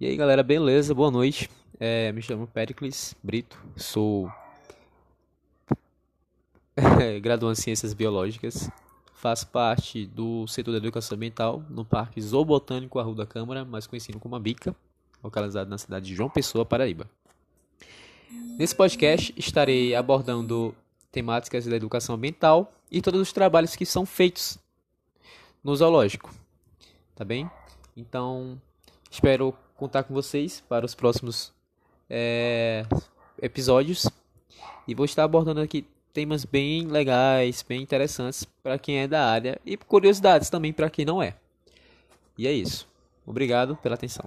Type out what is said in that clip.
E aí galera, beleza? Boa noite. É, me chamo Pericles Brito, sou graduando em Ciências Biológicas, faço parte do setor da educação ambiental no Parque Zoobotânico Arruda Câmara, mais conhecido como a Bica, localizado na cidade de João Pessoa, Paraíba. Nesse podcast estarei abordando temáticas da educação ambiental e todos os trabalhos que são feitos no zoológico, tá bem? Então, espero contar com vocês para os próximos é, episódios. E vou estar abordando aqui temas bem legais, bem interessantes para quem é da área e curiosidades também para quem não é. E é isso. Obrigado pela atenção.